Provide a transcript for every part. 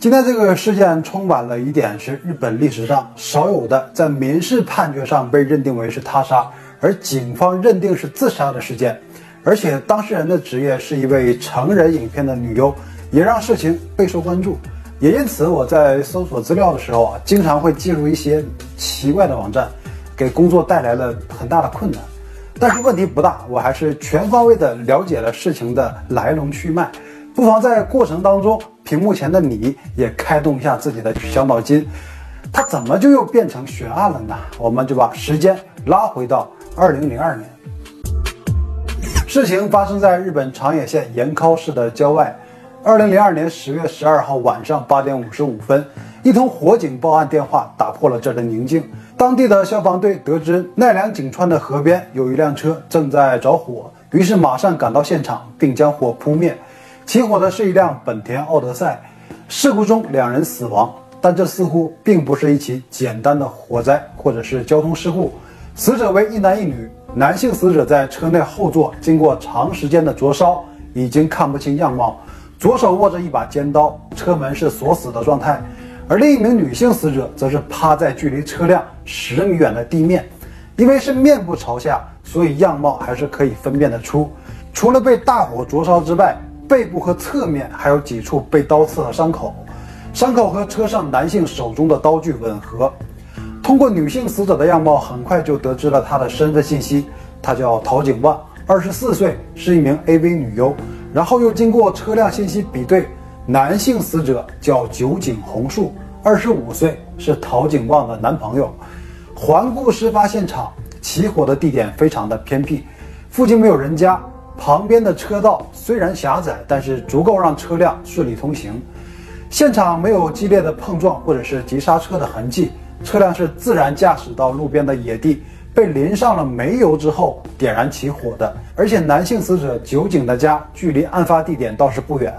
今天这个事件充满了疑点，是日本历史上少有的在民事判决上被认定为是他杀，而警方认定是自杀的事件。而且当事人的职业是一位成人影片的女优，也让事情备受关注。也因此，我在搜索资料的时候啊，经常会进入一些奇怪的网站，给工作带来了很大的困难。但是问题不大，我还是全方位的了解了事情的来龙去脉。不妨在过程当中，屏幕前的你也开动一下自己的小脑筋，它怎么就又变成悬案了呢？我们就把时间拉回到二零零二年，事情发生在日本长野县岩尻市的郊外。二零零二年十月十二号晚上八点五十五分，一通火警报案电话打破了这儿的宁静。当地的消防队得知奈良井川的河边有一辆车正在着火，于是马上赶到现场，并将火扑灭。起火的是一辆本田奥德赛，事故中两人死亡，但这似乎并不是一起简单的火灾或者是交通事故。死者为一男一女，男性死者在车内后座经过长时间的灼烧，已经看不清样貌，左手握着一把尖刀，车门是锁死的状态。而另一名女性死者则是趴在距离车辆十米远的地面，因为是面部朝下，所以样貌还是可以分辨得出。除了被大火灼烧之外，背部和侧面还有几处被刀刺的伤口，伤口和车上男性手中的刀具吻合。通过女性死者的样貌，很快就得知了她的身份信息，她叫陶景旺，二十四岁，是一名 AV 女优。然后又经过车辆信息比对，男性死者叫酒井宏树，二十五岁，是陶景旺的男朋友。环顾事发现场，起火的地点非常的偏僻，附近没有人家。旁边的车道虽然狭窄，但是足够让车辆顺利通行。现场没有激烈的碰撞或者是急刹车的痕迹，车辆是自然驾驶到路边的野地，被淋上了煤油之后点燃起火的。而且男性死者酒井的家距离案发地点倒是不远。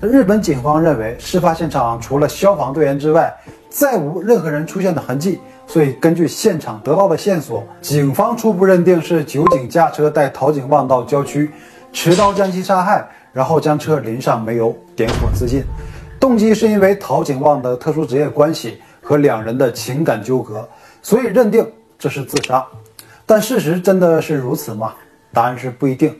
日本警方认为，事发现场除了消防队员之外，再无任何人出现的痕迹。所以，根据现场得到的线索，警方初步认定是酒井驾车带陶景旺到郊区，持刀将其杀害，然后将车淋上煤油，点火自尽。动机是因为陶景旺的特殊职业关系和两人的情感纠葛，所以认定这是自杀。但事实真的是如此吗？答案是不一定。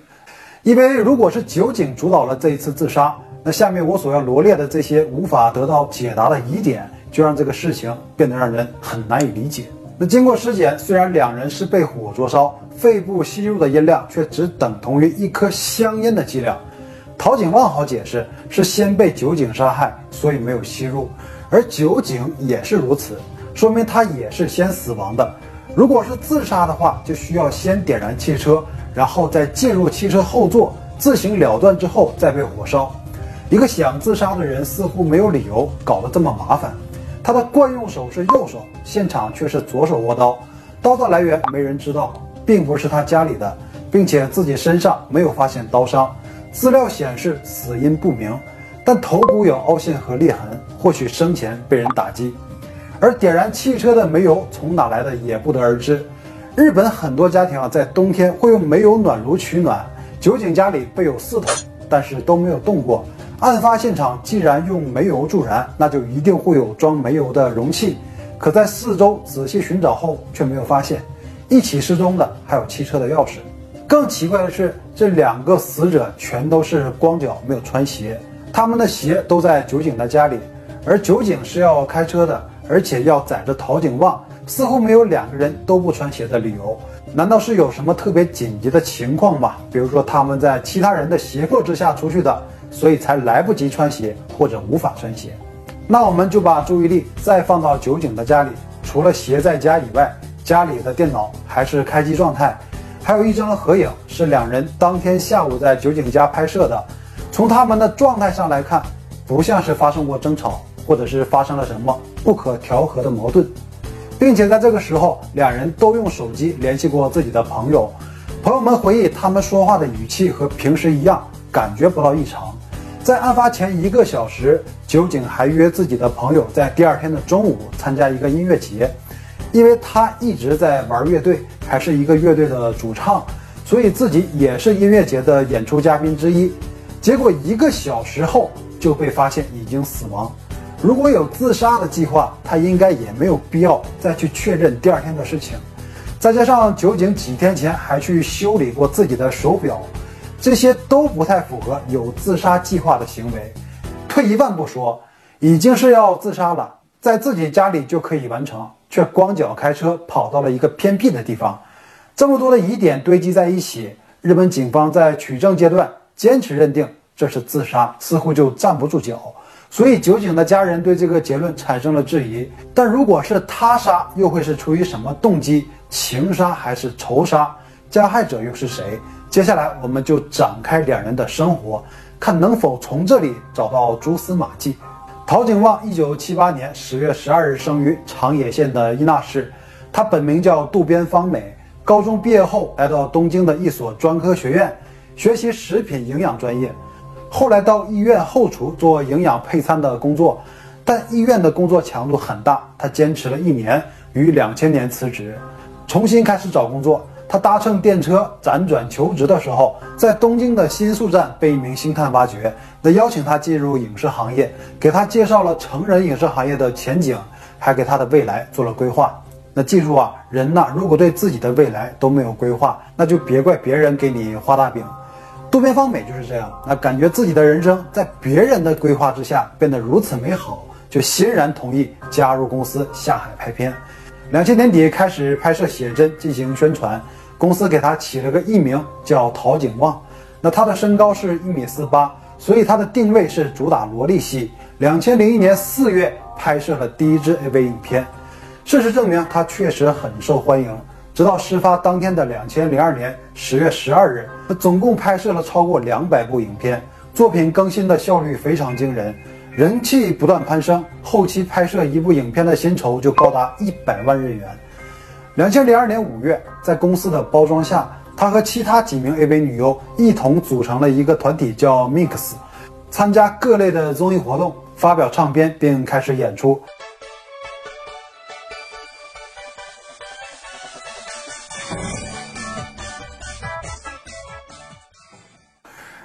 因为如果是酒井主导了这一次自杀，那下面我所要罗列的这些无法得到解答的疑点。就让这个事情变得让人很难以理解。那经过尸检，虽然两人是被火灼烧，肺部吸入的烟量却只等同于一颗香烟的剂量。陶景旺好解释，是先被酒井杀害，所以没有吸入；而酒井也是如此，说明他也是先死亡的。如果是自杀的话，就需要先点燃汽车，然后再进入汽车后座自行了断之后再被火烧。一个想自杀的人似乎没有理由搞得这么麻烦。他的惯用手是右手，现场却是左手握刀，刀的来源没人知道，并不是他家里的，并且自己身上没有发现刀伤。资料显示死因不明，但头骨有凹陷和裂痕，或许生前被人打击。而点燃汽车的煤油从哪来的也不得而知。日本很多家庭啊，在冬天会用煤油暖炉取暖，酒井家里备有四桶，但是都没有动过。案发现场既然用煤油助燃，那就一定会有装煤油的容器。可在四周仔细寻找后，却没有发现。一起失踪的还有汽车的钥匙。更奇怪的是，这两个死者全都是光脚，没有穿鞋。他们的鞋都在酒井的家里，而酒井是要开车的，而且要载着陶景旺，似乎没有两个人都不穿鞋的理由。难道是有什么特别紧急的情况吗？比如说他们在其他人的胁迫之下出去的？所以才来不及穿鞋或者无法穿鞋，那我们就把注意力再放到酒井的家里，除了鞋在家以外，家里的电脑还是开机状态，还有一张合影是两人当天下午在酒井家拍摄的。从他们的状态上来看，不像是发生过争吵，或者是发生了什么不可调和的矛盾，并且在这个时候，两人都用手机联系过自己的朋友，朋友们回忆他们说话的语气和平时一样，感觉不到异常。在案发前一个小时，酒井还约自己的朋友在第二天的中午参加一个音乐节，因为他一直在玩乐队，还是一个乐队的主唱，所以自己也是音乐节的演出嘉宾之一。结果一个小时后就被发现已经死亡，如果有自杀的计划，他应该也没有必要再去确认第二天的事情。再加上酒井几天前还去修理过自己的手表，这些都不太符合有自杀计划的行为。退一万步说，已经是要自杀了，在自己家里就可以完成，却光脚开车跑到了一个偏僻的地方。这么多的疑点堆积在一起，日本警方在取证阶段坚持认定这是自杀，似乎就站不住脚。所以酒井的家人对这个结论产生了质疑。但如果是他杀，又会是出于什么动机？情杀还是仇杀？加害者又是谁？接下来我们就展开两人的生活，看能否从这里找到蛛丝马迹。陶景旺，一九七八年十月十二日生于长野县的伊那市，他本名叫渡边芳美。高中毕业后，来到东京的一所专科学院学习食品营养专业。后来到医院后厨做营养配餐的工作，但医院的工作强度很大，他坚持了一年，于两千年辞职，重新开始找工作。他搭乘电车辗转求职的时候，在东京的新宿站被一名星探挖掘，那邀请他进入影视行业，给他介绍了成人影视行业的前景，还给他的未来做了规划。那记住啊，人呐，如果对自己的未来都没有规划，那就别怪别人给你画大饼。渡边芳美就是这样，那感觉自己的人生在别人的规划之下变得如此美好，就欣然同意加入公司下海拍片。两千年底开始拍摄写真进行宣传，公司给他起了个艺名叫陶景旺。那他的身高是一米四八，所以他的定位是主打萝莉系。两千零一年四月拍摄了第一支 AV 影片，事实证明他确实很受欢迎。直到事发当天的两千零二年十月十二日，他总共拍摄了超过两百部影片，作品更新的效率非常惊人，人气不断攀升。后期拍摄一部影片的薪酬就高达一百万日元。两千零二年五月，在公司的包装下，他和其他几名 AV 女优一同组成了一个团体，叫 Mix，参加各类的综艺活动，发表唱片，并开始演出。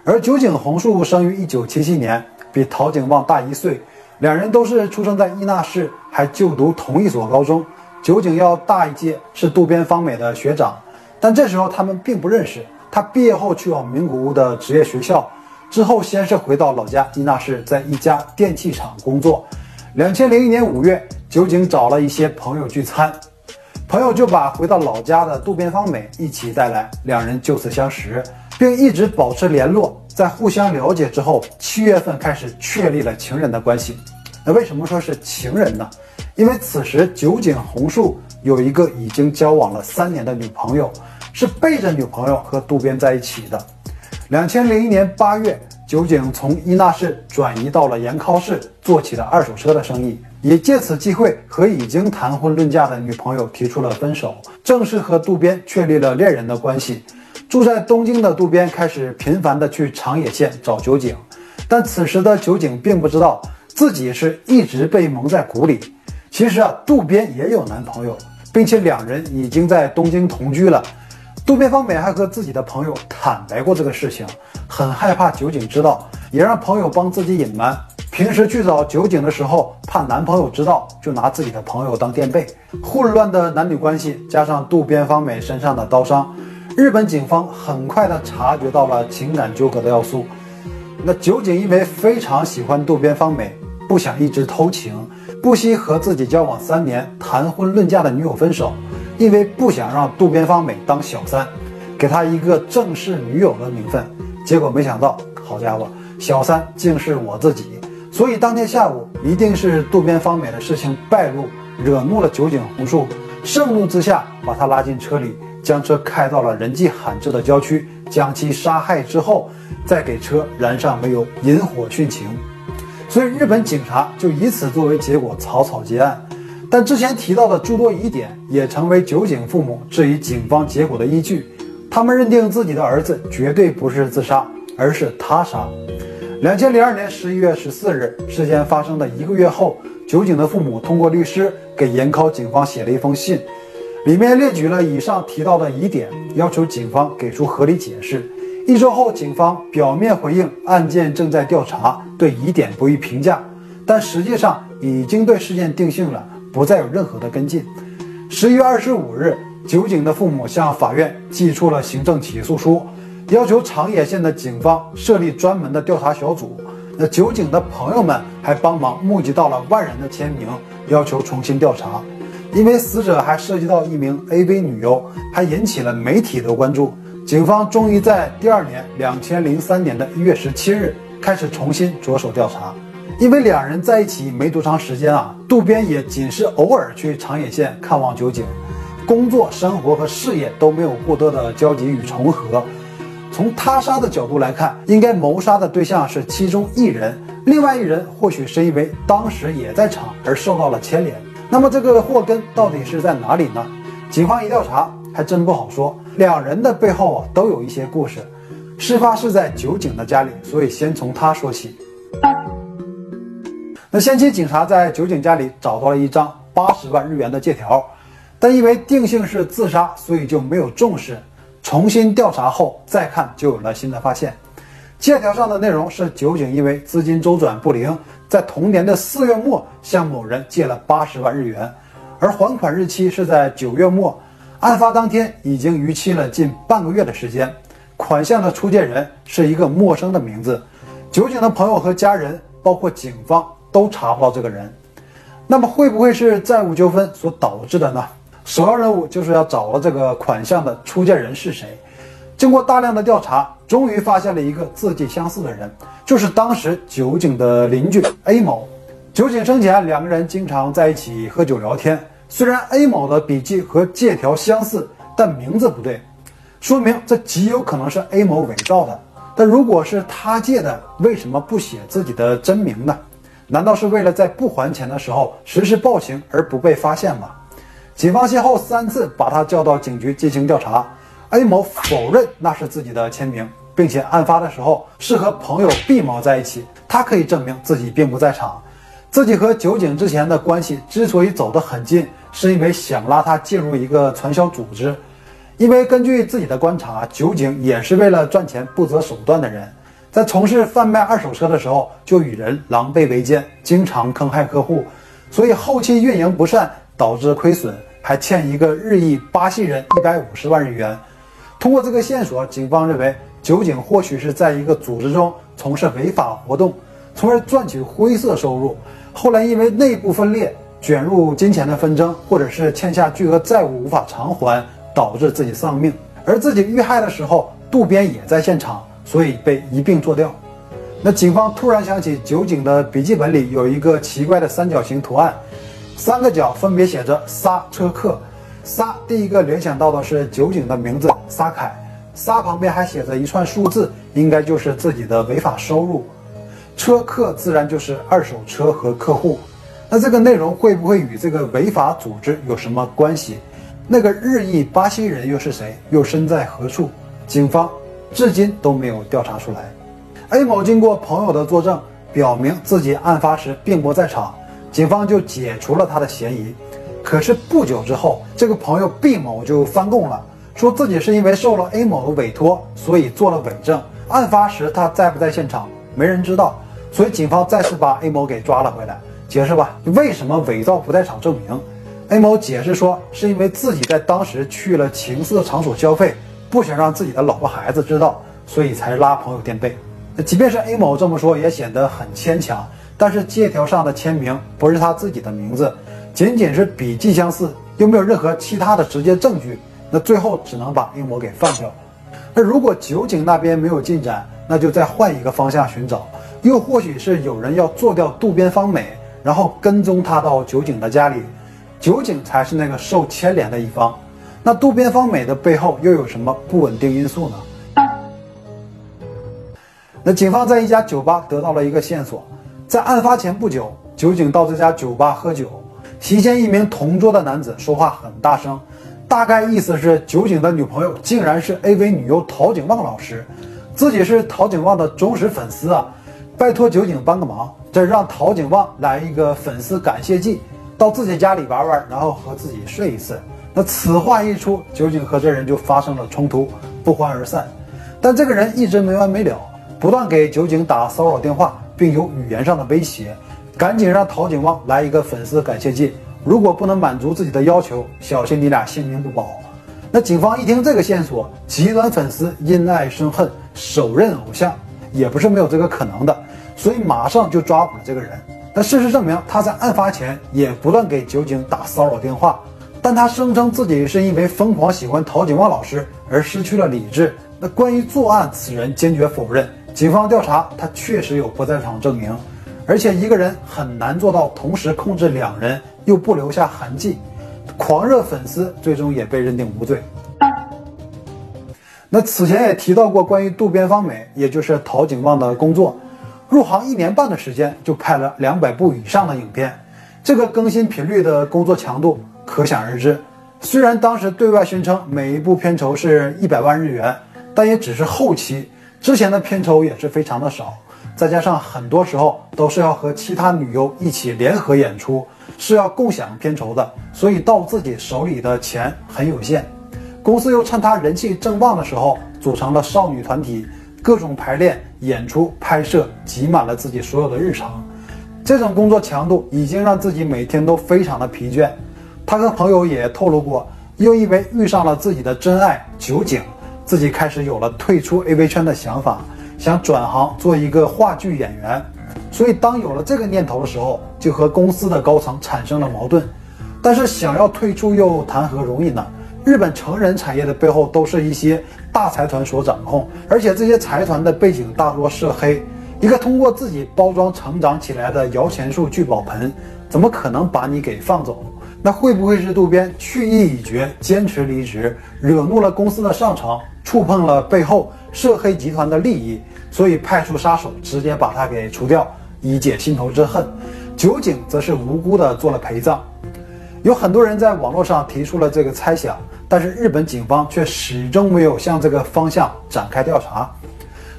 而酒井宏树生于一九七七年，比陶景旺大一岁，两人都是出生在伊那市，还就读同一所高中。酒井要大一届，是渡边芳美的学长，但这时候他们并不认识。他毕业后去往名古屋的职业学校，之后先是回到老家伊那市，在一家电器厂工作。两千零一年五月，酒井找了一些朋友聚餐，朋友就把回到老家的渡边芳美一起带来，两人就此相识。并一直保持联络，在互相了解之后，七月份开始确立了情人的关系。那为什么说是情人呢？因为此时酒井宏树有一个已经交往了三年的女朋友，是背着女朋友和渡边在一起的。两千零一年八月，酒井从伊那市转移到了岩尻市，做起了二手车的生意，也借此机会和已经谈婚论嫁的女朋友提出了分手，正式和渡边确立了恋人的关系。住在东京的渡边开始频繁的去长野县找酒井，但此时的酒井并不知道自己是一直被蒙在鼓里。其实啊，渡边也有男朋友，并且两人已经在东京同居了。渡边芳美还和自己的朋友坦白过这个事情，很害怕酒井知道，也让朋友帮自己隐瞒。平时去找酒井的时候，怕男朋友知道，就拿自己的朋友当垫背。混乱的男女关系加上渡边芳美身上的刀伤。日本警方很快的察觉到了情感纠葛的要素。那酒井因为非常喜欢渡边芳美，不想一直偷情，不惜和自己交往三年、谈婚论嫁的女友分手，因为不想让渡边芳美当小三，给他一个正式女友的名分。结果没想到，好家伙，小三竟是我自己。所以当天下午，一定是渡边芳美的事情败露，惹怒了酒井宏树，盛怒之下把他拉进车里。将车开到了人迹罕至的郊区，将其杀害之后，再给车燃上煤油，引火殉情。所以日本警察就以此作为结果草草结案。但之前提到的诸多疑点，也成为酒井父母质疑警方结果的依据。他们认定自己的儿子绝对不是自杀，而是他杀。两千零二年十一月十四日，事件发生的一个月后，酒井的父母通过律师给岩尻警方写了一封信。里面列举了以上提到的疑点，要求警方给出合理解释。一周后，警方表面回应案件正在调查，对疑点不予评价。但实际上已经对事件定性了，不再有任何的跟进。十一月二十五日，酒井的父母向法院寄出了行政起诉书，要求长野县的警方设立专门的调查小组。那酒井的朋友们还帮忙募集到了万人的签名，要求重新调查。因为死者还涉及到一名 AV 女优，还引起了媒体的关注。警方终于在第二年两千零三年的一月十七日开始重新着手调查。因为两人在一起没多长时间啊，渡边也仅是偶尔去长野县看望酒井，工作、生活和事业都没有过多的交集与重合。从他杀的角度来看，应该谋杀的对象是其中一人，另外一人或许是因为当时也在场而受到了牵连。那么这个祸根到底是在哪里呢？警方一调查，还真不好说。两人的背后啊，都有一些故事。事发是在酒井的家里，所以先从他说起。那先期警察在酒井家里找到了一张八十万日元的借条，但因为定性是自杀，所以就没有重视。重新调查后再看，就有了新的发现。借条上的内容是酒井因为资金周转不灵。在同年的四月末向某人借了八十万日元，而还款日期是在九月末，案发当天已经逾期了近半个月的时间。款项的出借人是一个陌生的名字，酒井的朋友和家人，包括警方都查不到这个人。那么会不会是债务纠纷所导致的呢？首要任务就是要找到这个款项的出借人是谁。经过大量的调查，终于发现了一个字迹相似的人，就是当时酒井的邻居 A 某。酒井生前，两个人经常在一起喝酒聊天。虽然 A 某的笔迹和借条相似，但名字不对，说明这极有可能是 A 某伪造的。但如果是他借的，为什么不写自己的真名呢？难道是为了在不还钱的时候实施暴行而不被发现吗？警方先后三次把他叫到警局进行调查。A 某否认那是自己的签名，并且案发的时候是和朋友 B 某在一起。他可以证明自己并不在场。自己和酒井之前的关系之所以走得很近，是因为想拉他进入一个传销组织。因为根据自己的观察，酒井也是为了赚钱不择手段的人。在从事贩卖二手车的时候，就与人狼狈为奸，经常坑害客户，所以后期运营不善，导致亏损，还欠一个日裔巴西人一百五十万日元。通过这个线索，警方认为酒井或许是在一个组织中从事违法活动，从而赚取灰色收入。后来因为内部分裂，卷入金钱的纷争，或者是欠下巨额债务无法偿还，导致自己丧命。而自己遇害的时候，渡边也在现场，所以被一并做掉。那警方突然想起酒井的笔记本里有一个奇怪的三角形图案，三个角分别写着“沙车客”。沙第一个联想到的是酒井的名字沙凯，沙旁边还写着一串数字，应该就是自己的违法收入。车客自然就是二手车和客户，那这个内容会不会与这个违法组织有什么关系？那个日裔巴西人又是谁？又身在何处？警方至今都没有调查出来。A 某经过朋友的作证，表明自己案发时并不在场，警方就解除了他的嫌疑。可是不久之后，这个朋友 B 某就翻供了，说自己是因为受了 A 某的委托，所以做了伪证。案发时他在不在现场，没人知道，所以警方再次把 A 某给抓了回来，解释吧，为什么伪造不在场证明？A 某解释说，是因为自己在当时去了情色场所消费，不想让自己的老婆孩子知道，所以才拉朋友垫背。即便是 A 某这么说，也显得很牵强。但是借条上的签名不是他自己的名字。仅仅是笔迹相似，又没有任何其他的直接证据，那最后只能把 A 某给放掉。那如果酒井那边没有进展，那就再换一个方向寻找，又或许是有人要做掉渡边芳美，然后跟踪他到酒井的家里，酒井才是那个受牵连的一方。那渡边芳美的背后又有什么不稳定因素呢？那警方在一家酒吧得到了一个线索，在案发前不久，酒井到这家酒吧喝酒。席间，一名同桌的男子说话很大声，大概意思是酒井的女朋友竟然是 AV 女优陶景旺老师，自己是陶景旺的忠实粉丝啊，拜托酒井帮个忙，这让陶景旺来一个粉丝感谢祭，到自己家里玩玩，然后和自己睡一次。那此话一出，酒井和这人就发生了冲突，不欢而散。但这个人一直没完没了，不断给酒井打骚扰电话，并有语言上的威胁，赶紧让陶景旺来一个粉丝感谢祭。如果不能满足自己的要求，小心你俩性命不保。那警方一听这个线索，极端粉丝因爱生恨，手刃偶像，也不是没有这个可能的，所以马上就抓捕了这个人。那事实证明，他在案发前也不断给酒井打骚扰电话，但他声称自己是因为疯狂喜欢陶景旺老师而失去了理智。那关于作案，此人坚决否认。警方调查，他确实有不在场证明，而且一个人很难做到同时控制两人又不留下痕迹。狂热粉丝最终也被认定无罪。那此前也提到过关于渡边芳美，也就是陶景旺的工作，入行一年半的时间就拍了两百部以上的影片，这个更新频率的工作强度可想而知。虽然当时对外宣称每一部片酬是一百万日元，但也只是后期，之前的片酬也是非常的少，再加上很多时候都是要和其他女优一起联合演出。是要共享片酬的，所以到自己手里的钱很有限。公司又趁他人气正旺的时候，组成了少女团体，各种排练、演出、拍摄，挤满了自己所有的日常。这种工作强度已经让自己每天都非常的疲倦。他和朋友也透露过，又因为遇上了自己的真爱酒井，自己开始有了退出 AV 圈的想法，想转行做一个话剧演员。所以，当有了这个念头的时候，就和公司的高层产生了矛盾。但是，想要退出又谈何容易呢？日本成人产业的背后都是一些大财团所掌控，而且这些财团的背景大多是黑。一个通过自己包装成长起来的摇钱树聚宝盆，怎么可能把你给放走？那会不会是渡边去意已决，坚持离职，惹怒了公司的上层，触碰了背后涉黑集团的利益？所以派出杀手，直接把他给除掉，以解心头之恨。酒井则是无辜的做了陪葬。有很多人在网络上提出了这个猜想，但是日本警方却始终没有向这个方向展开调查。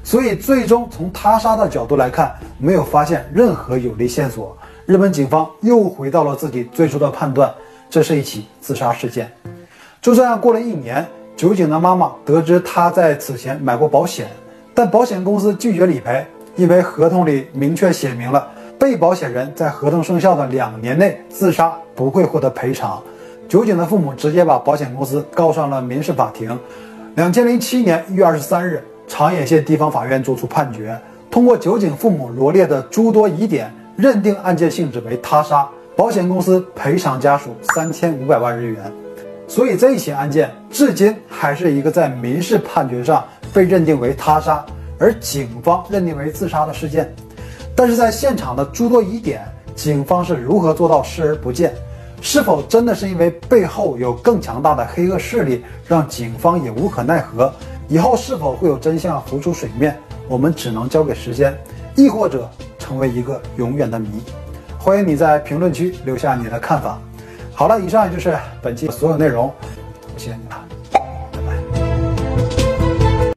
所以最终从他杀的角度来看，没有发现任何有力线索。日本警方又回到了自己最初的判断，这是一起自杀事件。就这样过了一年，酒井的妈妈得知他在此前买过保险。但保险公司拒绝理赔，因为合同里明确写明了，被保险人在合同生效的两年内自杀不会获得赔偿。酒井的父母直接把保险公司告上了民事法庭。两千零七年一月二十三日，长野县地方法院作出判决，通过酒井父母罗列的诸多疑点，认定案件性质为他杀，保险公司赔偿家属三千五百万日元。所以这一起案件至今还是一个在民事判决上。被认定为他杀，而警方认定为自杀的事件，但是在现场的诸多疑点，警方是如何做到视而不见？是否真的是因为背后有更强大的黑恶势力，让警方也无可奈何？以后是否会有真相浮出水面？我们只能交给时间，亦或者成为一个永远的谜。欢迎你在评论区留下你的看法。好了，以上就是本期所有内容，谢谢你了。